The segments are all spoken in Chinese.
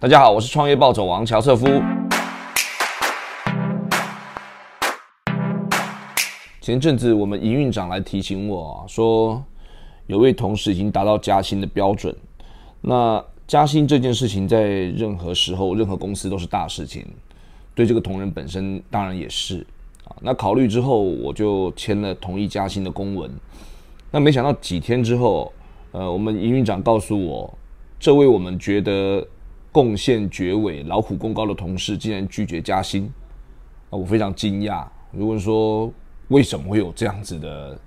大家好，我是创业暴走王乔瑟夫。前阵子我们营运长来提醒我啊，说有位同事已经达到加薪的标准。那加薪这件事情在任何时候、任何公司都是大事情，对这个同仁本身当然也是啊。那考虑之后，我就签了同意加薪的公文。那没想到几天之后，呃，我们营运长告诉我，这位我们觉得。贡献绝伟、劳苦功高的同事竟然拒绝加薪，啊，我非常惊讶。如果说为什么会有这样子的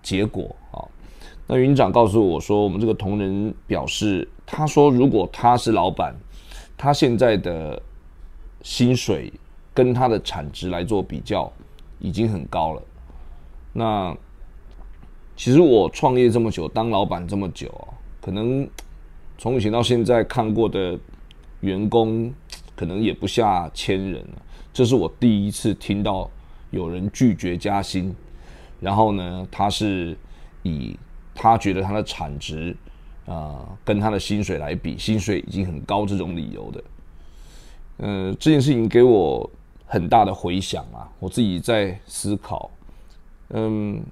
结果啊？那云长告诉我说，我们这个同仁表示，他说如果他是老板，他现在的薪水跟他的产值来做比较，已经很高了。那其实我创业这么久，当老板这么久，可能从以前到现在看过的。员工可能也不下千人，这是我第一次听到有人拒绝加薪，然后呢，他是以他觉得他的产值啊跟他的薪水来比，薪水已经很高这种理由的。嗯，这件事情给我很大的回响啊，我自己在思考，嗯。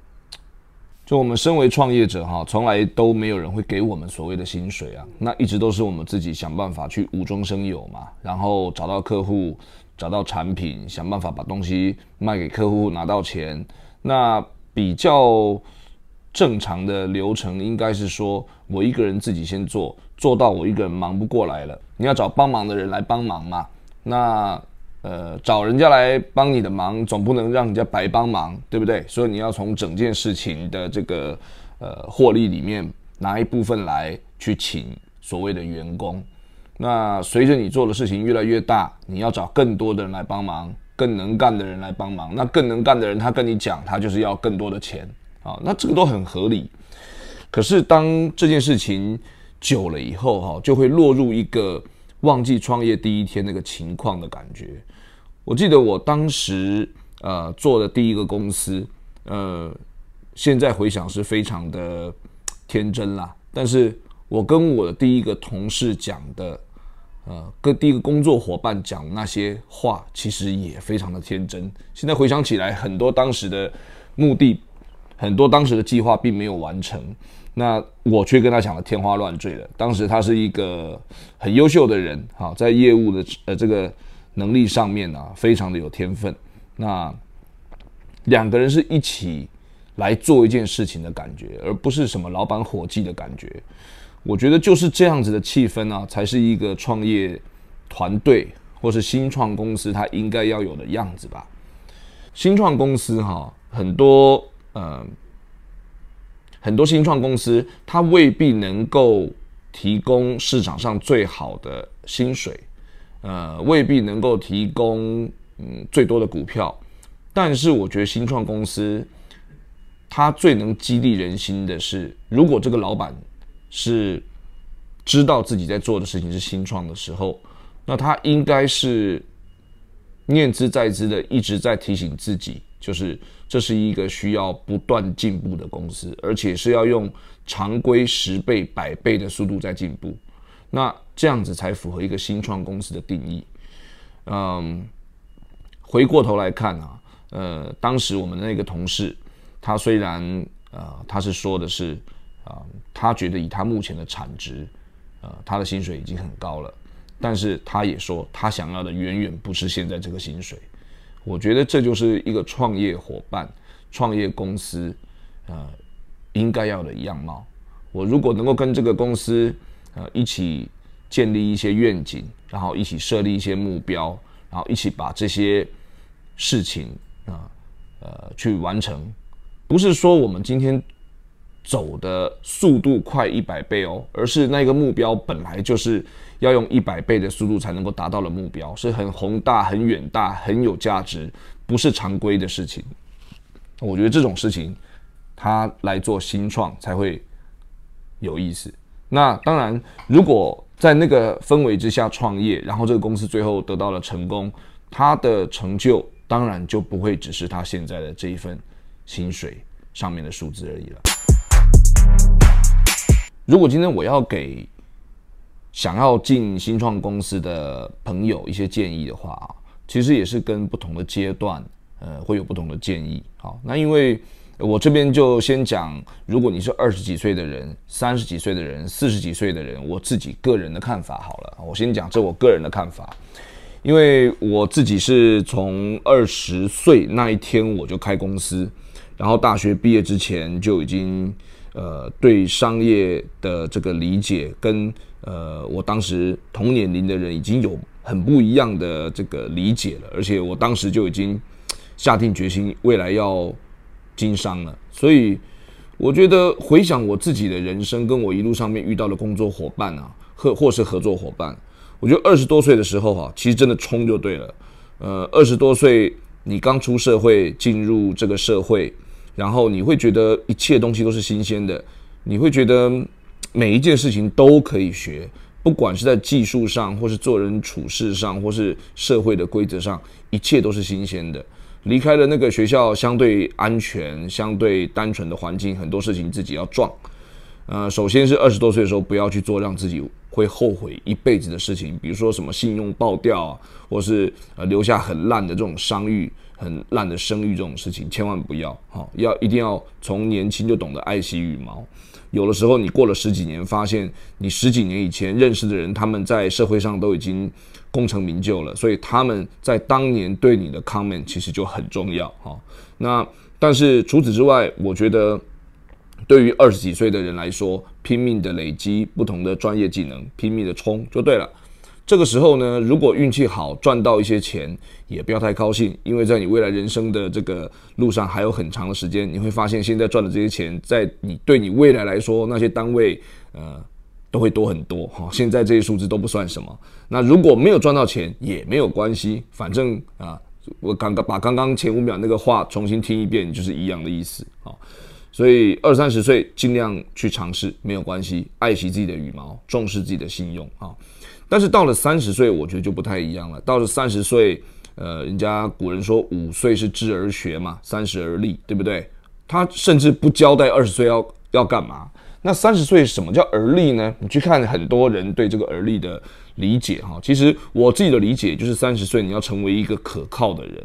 就我们身为创业者哈，从来都没有人会给我们所谓的薪水啊，那一直都是我们自己想办法去无中生有嘛，然后找到客户，找到产品，想办法把东西卖给客户拿到钱。那比较正常的流程应该是说，我一个人自己先做，做到我一个人忙不过来了，你要找帮忙的人来帮忙嘛。那呃，找人家来帮你的忙，总不能让人家白帮忙，对不对？所以你要从整件事情的这个呃获利里面拿一部分来去请所谓的员工。那随着你做的事情越来越大，你要找更多的人来帮忙，更能干的人来帮忙。那更能干的人，他跟你讲，他就是要更多的钱啊。那这个都很合理。可是当这件事情久了以后，哈，就会落入一个。忘记创业第一天那个情况的感觉。我记得我当时呃做的第一个公司，呃，现在回想是非常的 天真啦。但是我跟我的第一个同事讲的，呃，跟第一个工作伙伴讲那些话，其实也非常的天真。现在回想起来，很多当时的目的，很多当时的计划并没有完成。那我却跟他讲的天花乱坠的。当时他是一个很优秀的人，哈，在业务的呃这个能力上面呢，非常的有天分。那两个人是一起来做一件事情的感觉，而不是什么老板伙计的感觉。我觉得就是这样子的气氛啊，才是一个创业团队或是新创公司它应该要有的样子吧。新创公司哈，很多呃。很多新创公司，它未必能够提供市场上最好的薪水，呃，未必能够提供嗯最多的股票，但是我觉得新创公司，它最能激励人心的是，如果这个老板是知道自己在做的事情是新创的时候，那他应该是念之在之的，一直在提醒自己。就是这是一个需要不断进步的公司，而且是要用常规十倍、百倍的速度在进步，那这样子才符合一个新创公司的定义。嗯，回过头来看啊，呃，当时我们的那个同事，他虽然啊，他是说的是啊，他觉得以他目前的产值，呃，他的薪水已经很高了，但是他也说他想要的远远不是现在这个薪水。我觉得这就是一个创业伙伴、创业公司，呃，应该要的样貌。我如果能够跟这个公司，呃，一起建立一些愿景，然后一起设立一些目标，然后一起把这些事情啊，呃，去完成。不是说我们今天走的速度快一百倍哦，而是那个目标本来就是。要用一百倍的速度才能够达到的目标，是很宏大、很远大、很有价值，不是常规的事情。我觉得这种事情，他来做新创才会有意思。那当然，如果在那个氛围之下创业，然后这个公司最后得到了成功，他的成就当然就不会只是他现在的这一份薪水上面的数字而已了。如果今天我要给想要进新创公司的朋友一些建议的话啊，其实也是跟不同的阶段，呃，会有不同的建议。好，那因为我这边就先讲，如果你是二十几岁的人、三十几岁的人、四十几岁的人，我自己个人的看法好了，我先讲这我个人的看法，因为我自己是从二十岁那一天我就开公司，然后大学毕业之前就已经呃对商业的这个理解跟呃我当时同年龄的人已经有很不一样的这个理解了，而且我当时就已经下定决心未来要。经商了，所以我觉得回想我自己的人生，跟我一路上面遇到的工作伙伴啊，或或是合作伙伴，我觉得二十多岁的时候哈，其实真的冲就对了。呃，二十多岁你刚出社会，进入这个社会，然后你会觉得一切东西都是新鲜的，你会觉得每一件事情都可以学，不管是在技术上，或是做人处事上，或是社会的规则上，一切都是新鲜的。离开了那个学校相对安全、相对单纯的环境，很多事情自己要撞。呃，首先是二十多岁的时候，不要去做让自己会后悔一辈子的事情，比如说什么信用爆掉啊，或是呃留下很烂的这种商誉、很烂的声誉这种事情，千万不要。哈，要一定要从年轻就懂得爱惜羽毛。有的时候你过了十几年，发现你十几年以前认识的人，他们在社会上都已经。功成名就了，所以他们在当年对你的 comment 其实就很重要哈。那但是除此之外，我觉得对于二十几岁的人来说，拼命的累积不同的专业技能，拼命的冲就对了。这个时候呢，如果运气好赚到一些钱，也不要太高兴，因为在你未来人生的这个路上还有很长的时间，你会发现现在赚的这些钱，在你对你未来来说，那些单位呃。都会多很多哈，现在这些数字都不算什么。那如果没有赚到钱也没有关系，反正啊，我刚刚把刚刚前五秒那个话重新听一遍，就是一样的意思啊。所以二三十岁尽量去尝试没有关系，爱惜自己的羽毛，重视自己的信用啊。但是到了三十岁，我觉得就不太一样了。到了三十岁，呃，人家古人说五岁是知而学嘛，三十而立，对不对？他甚至不交代二十岁要要干嘛。那三十岁什么叫而立呢？你去看很多人对这个而立的理解哈，其实我自己的理解就是三十岁你要成为一个可靠的人，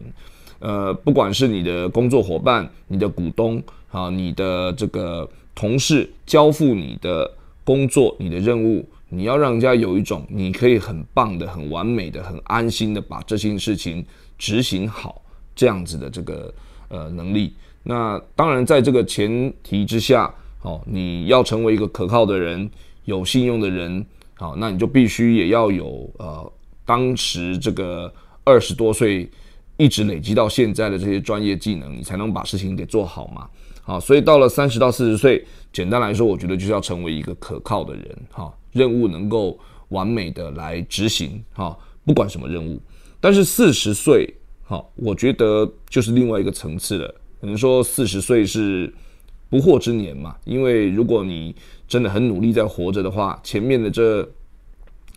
呃，不管是你的工作伙伴、你的股东啊、你的这个同事交付你的工作、你的任务，你要让人家有一种你可以很棒的、很完美的、很安心的把这件事情执行好这样子的这个呃能力。那当然在这个前提之下。哦，你要成为一个可靠的人，有信用的人，好，那你就必须也要有呃，当时这个二十多岁一直累积到现在的这些专业技能，你才能把事情给做好嘛。好，所以到了三十到四十岁，简单来说，我觉得就是要成为一个可靠的人，哈，任务能够完美的来执行，哈，不管什么任务。但是四十岁，好，我觉得就是另外一个层次了。可能说四十岁是。不惑之年嘛，因为如果你真的很努力在活着的话，前面的这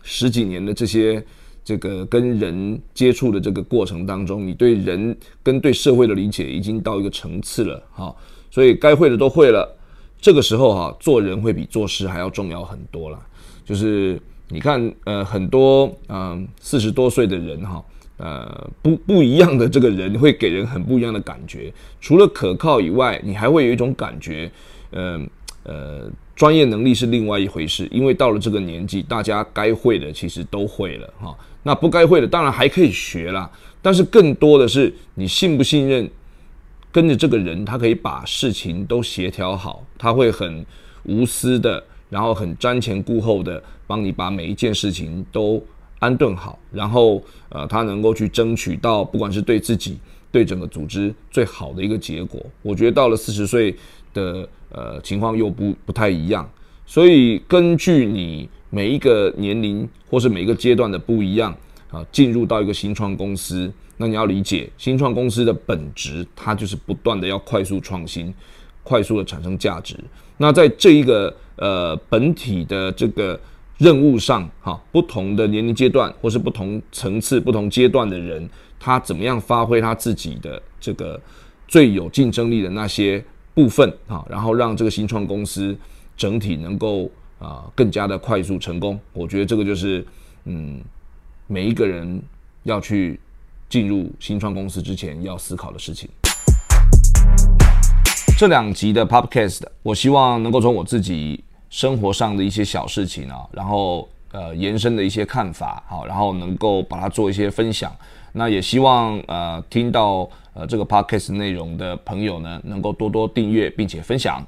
十几年的这些这个跟人接触的这个过程当中，你对人跟对社会的理解已经到一个层次了，哈，所以该会的都会了。这个时候哈，做人会比做事还要重要很多了。就是你看，呃，很多嗯四十多岁的人哈。呃，不不一样的这个人会给人很不一样的感觉。除了可靠以外，你还会有一种感觉，嗯呃，专业能力是另外一回事。因为到了这个年纪，大家该会的其实都会了哈。那不该会的，当然还可以学啦。但是更多的是你信不信任，跟着这个人，他可以把事情都协调好，他会很无私的，然后很瞻前顾后的帮你把每一件事情都。安顿好，然后呃，他能够去争取到，不管是对自己、对整个组织最好的一个结果。我觉得到了四十岁的呃情况又不不太一样，所以根据你每一个年龄或是每一个阶段的不一样啊，进入到一个新创公司，那你要理解新创公司的本质，它就是不断的要快速创新，快速的产生价值。那在这一个呃本体的这个。任务上，哈，不同的年龄阶段或是不同层次、不同阶段的人，他怎么样发挥他自己的这个最有竞争力的那些部分，啊，然后让这个新创公司整体能够啊更加的快速成功。我觉得这个就是嗯每一个人要去进入新创公司之前要思考的事情。这两集的 Podcast，我希望能够从我自己生活上的一些小事情啊，然后呃延伸的一些看法，好，然后能够把它做一些分享。那也希望呃听到呃这个 Podcast 内容的朋友呢，能够多多订阅并且分享。